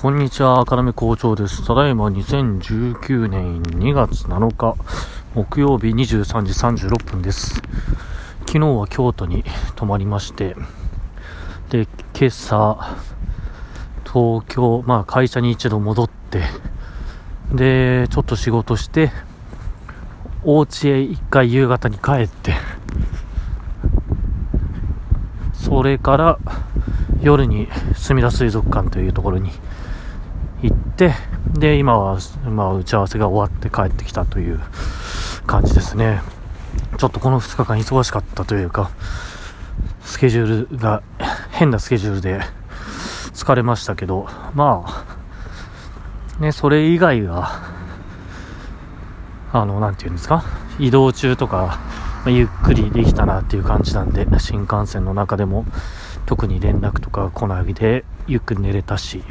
こんにちは、赤目校長です。ただいま2019年2月7日、木曜日23時36分です。昨日は京都に泊まりまして、で、今朝、東京、まあ会社に一度戻って、で、ちょっと仕事して、お家へ一回夕方に帰って、それから夜にすみだ水族館というところに行って、で、今は、まあ、打ち合わせが終わって帰ってきたという感じですね。ちょっとこの2日間忙しかったというか、スケジュールが、変なスケジュールで疲れましたけど、まあ、ね、それ以外は、あの、なんていうんですか、移動中とか、ゆっくりできたなっていう感じなんで、新幹線の中でも特に連絡とか来ないで、ゆっくり寝れたし、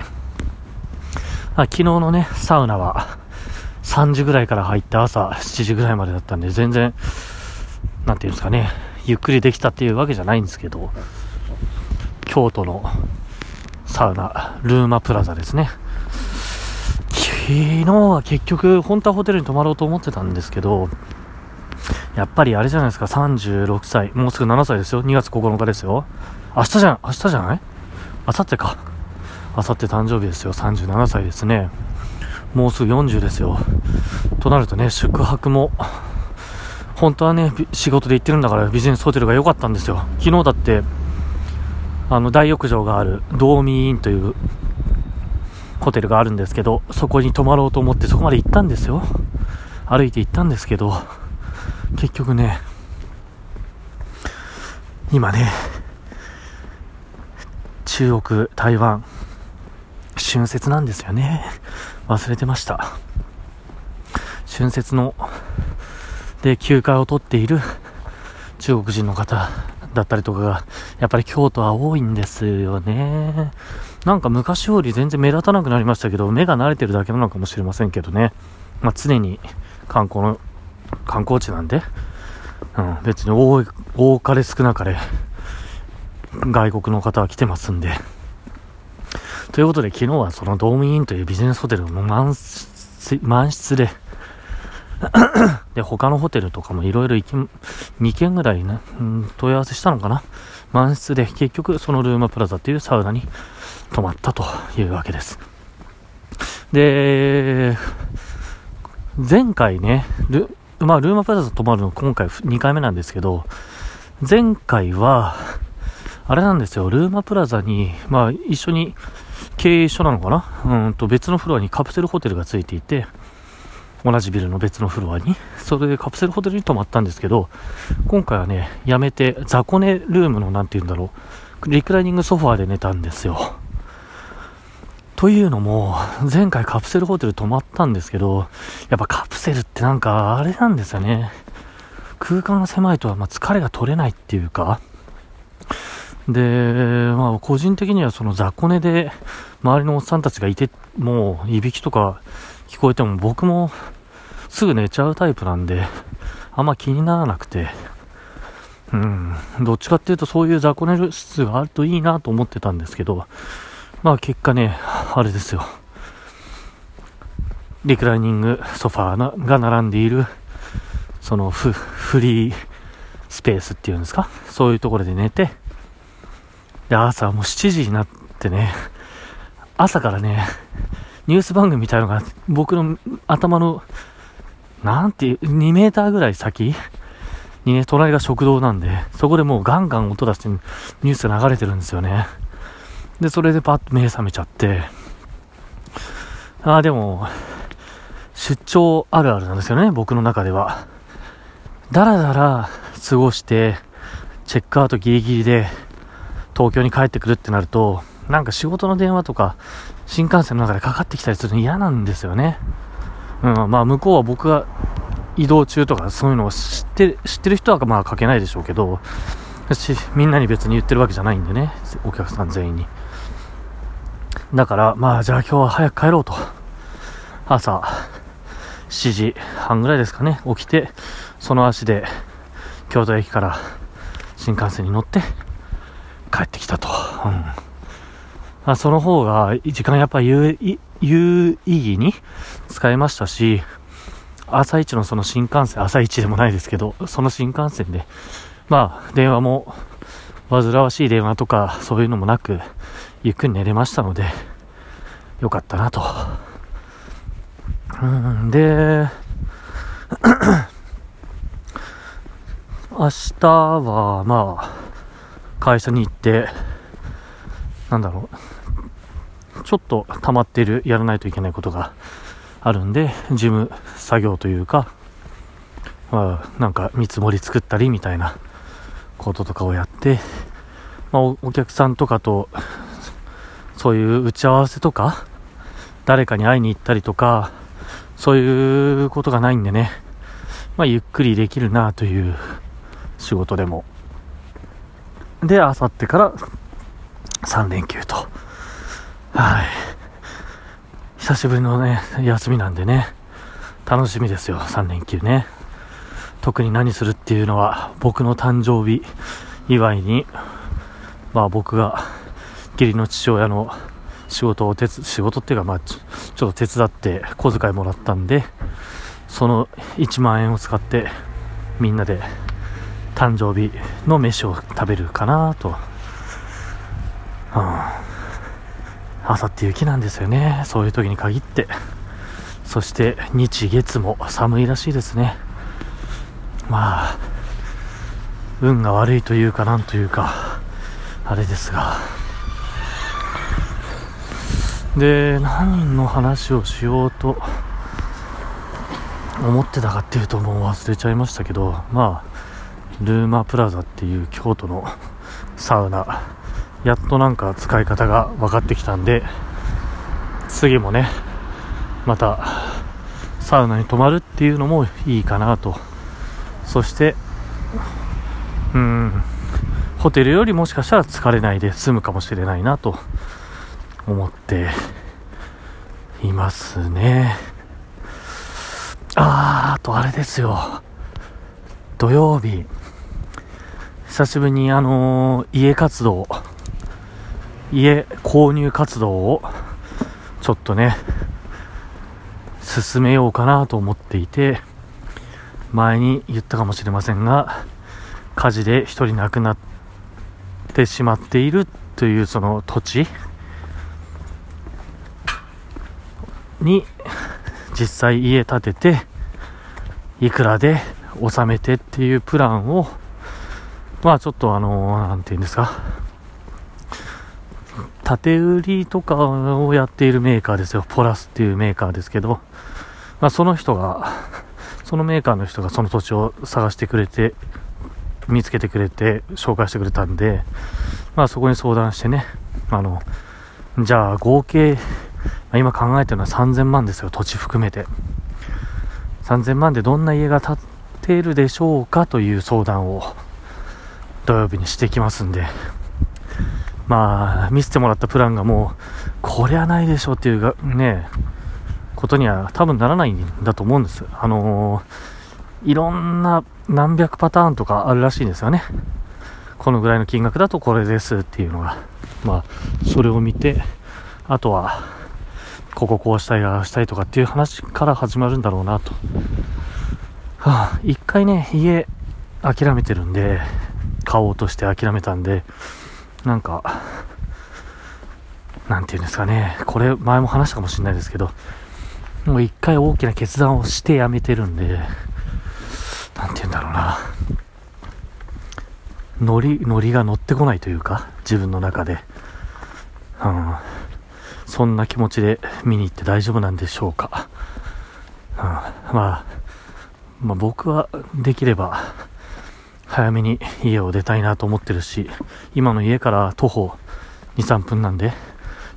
あ昨日のね、サウナは3時ぐらいから入って朝7時ぐらいまでだったんで、全然、なんていうんですかね、ゆっくりできたっていうわけじゃないんですけど、京都のサウナ、ルーマプラザですね。昨日は結局、本当はホテルに泊まろうと思ってたんですけど、やっぱりあれじゃないですか、36歳、もうすぐ7歳ですよ、2月9日ですよ。明日じゃん、明日じゃない？明後日か。あさって誕生日ですよ。37歳ですね。もうすぐ40ですよ。となるとね、宿泊も、本当はね、仕事で行ってるんだからビジネスホテルが良かったんですよ。昨日だって、あの、大浴場がある、ドーミーインというホテルがあるんですけど、そこに泊まろうと思ってそこまで行ったんですよ。歩いて行ったんですけど、結局ね、今ね、中国、台湾、春節なんですよね。忘れてました。春節の、で、休暇を取っている中国人の方だったりとかが、やっぱり京都は多いんですよね。なんか昔より全然目立たなくなりましたけど、目が慣れてるだけなのかもしれませんけどね。まあ、常に観光の、観光地なんで、うん、別に多い、多かれ少なかれ、外国の方は来てますんで、ということで昨日はそのドームインというビジネスホテルの満室満室で で、他のホテルとかもいろいろ、2軒ぐらいね、うん、問い合わせしたのかな？満室で結局そのルーマプラザっていうサウナに泊まったというわけです。で、前回ね、ル,、まあ、ルーマプラザ泊まるの今回2回目なんですけど、前回は、あれなんですよ、ルーマプラザに、まあ、一緒に経営所なのかな？うんと別のフロアにカプセルホテルがついていて、同じビルの別のフロアに、それでカプセルホテルに泊まったんですけど、今回はね、やめて、雑魚寝ルームのなんて言うんだろう、リクライニングソファーで寝たんですよ。というのも、前回カプセルホテル泊まったんですけど、やっぱカプセルってなんかあれなんですよね。空間が狭いとはま疲れが取れないっていうか、で、まあ個人的にはその雑魚寝で周りのおっさんたちがいて、もういびきとか聞こえても僕もすぐ寝ちゃうタイプなんで、あんま気にならなくて、うん、どっちかっていうとそういう雑魚寝室があるといいなと思ってたんですけど、まあ結果ね、あれですよ。リクライニングソファーが並んでいる、そのフフリースペースっていうんですか？そういうところで寝て、で、朝もう7時になってね、朝からね、ニュース番組みたいのが僕の頭の、なんていう、2メーターぐらい先？にね、隣が食堂なんで、そこでもうガンガン音出してニュースが流れてるんですよね。で、それでパッと目覚めちゃって、ああ、でも、出張あるあるなんですよね、僕の中では。だらだら過ごして、チェックアウトギリギリで、東京に帰ってくるってなると、なんか仕事の電話とか、新幹線の中でかかってきたりするの嫌なんですよね。うん、まあ向こうは僕が移動中とかそういうのを知って知ってる人はまあかけないでしょうけど、みんなに別に言ってるわけじゃないんでね、お客さん全員に。だから、まあじゃあ今日は早く帰ろうと。朝7時半ぐらいですかね、起きて、その足で京都駅から新幹線に乗って帰ってきたと。うん。まあ、その方が時間やっぱ有有意義に使えましたし、朝一のその新幹線、朝一でもないですけど、その新幹線で、まあ、電話も、煩わしい電話とか、そういうのもなく、ゆっくり寝れましたので、よかったなと。うんで、明日は、まあ、会社に行って、なんだろう、ちょっと溜まっている、やらないといけないことがあるんで、事務作業というか、まあ、なんか見積もり作ったりみたいなこととかをやって、まあ、お客さんとかと、そういう打ち合わせとか、誰かに会いに行ったりとか、そういうことがないんでね、まあ、ゆっくりできるなという仕事でも。で、あさってから3連休と。はい。久しぶりのね、休みなんでね、楽しみですよ、3連休ね。特に何するっていうのは、僕の誕生日祝いに、まあ僕が義理の父親の仕事を手仕事っていうか、まあち、ちょっと手伝って小遣いもらったんで、その1万円を使ってみんなで誕生日の飯を食べるかなと。うん。朝って雪なんですよね。そういう時に限って。そして日月も寒いらしいですね。まあ、運が悪いというかなんというか、あれですが。で、何の話をしようと思ってたかっていうともう忘れちゃいましたけど、まあ、ルーマプラザっていう京都の サウナ、やっとなんか使い方が分かってきたんで、次もね、またサウナに泊まるっていうのもいいかなと。そして、うん、ホテルよりもしかしたら疲れないで済むかもしれないなと思っていますね。あー、あとあれですよ。土曜日、久しぶりにあのー、家活動、家購入活動をちょっとね、進めようかなと思っていて、前に言ったかもしれませんが、火事で1人亡くなってしまっているというその土地に実際家建てていくらで納めてっていうプランをまあちょっとあのなんて言うんですか。建売りとかをやっているメーカーですよ。ポラスっていうメーカーですけど。まあその人がそのメーカーの人がその土地を探してくれて見つけてくれて紹介してくれたんでまあそこに相談してねあのじゃあ合計今考えてるのは3000万ですよ。土地含めて。3000万でどんな家が建っているでしょうかという相談を土曜日にしてきますんで、まあ、見せてもらったプランがもう、こりゃないでしょうっていうが、ね、ことには多分ならないんだと思うんです。あのー、いろんな何百パターンとかあるらしいんですよね。このぐらいの金額だとこれですっていうのが。まあ、それを見て、あとは、こここうしたい、ああしたいとかっていう話から始まるんだろうなと。はあ、一回ね、家諦めてるんで、買おうとして諦めたんで、なんか、なんていうんですかね、これ前も話したかもしれないですけど、もう一回大きな決断をしてやめてるんで、なんて言うんだろうな、ノリ、ノリが乗ってこないというか、自分の中で。うん、そんな気持ちで見に行って大丈夫なんでしょうか。うん、まあ、まあ、僕はできれば、早めに家を出たいなと思ってるし、今の家から徒歩2、3分なんで、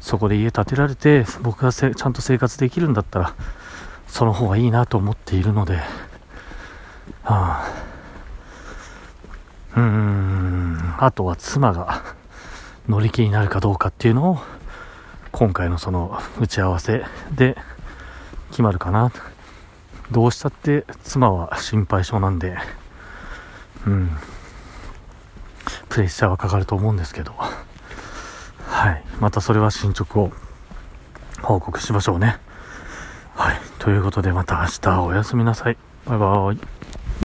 そこで家建てられて、僕がちゃんと生活できるんだったら、その方がいいなと思っているので、はあ、うーん、あとは妻が乗り気になるかどうかっていうのを、今回のその打ち合わせで決まるかな。どうしたって妻は心配性なんで、うん、プレッシャーはかかると思うんですけど、はい。またそれは進捗を報告しましょうね。はい。ということでまた明日おやすみなさい。バイバーイ。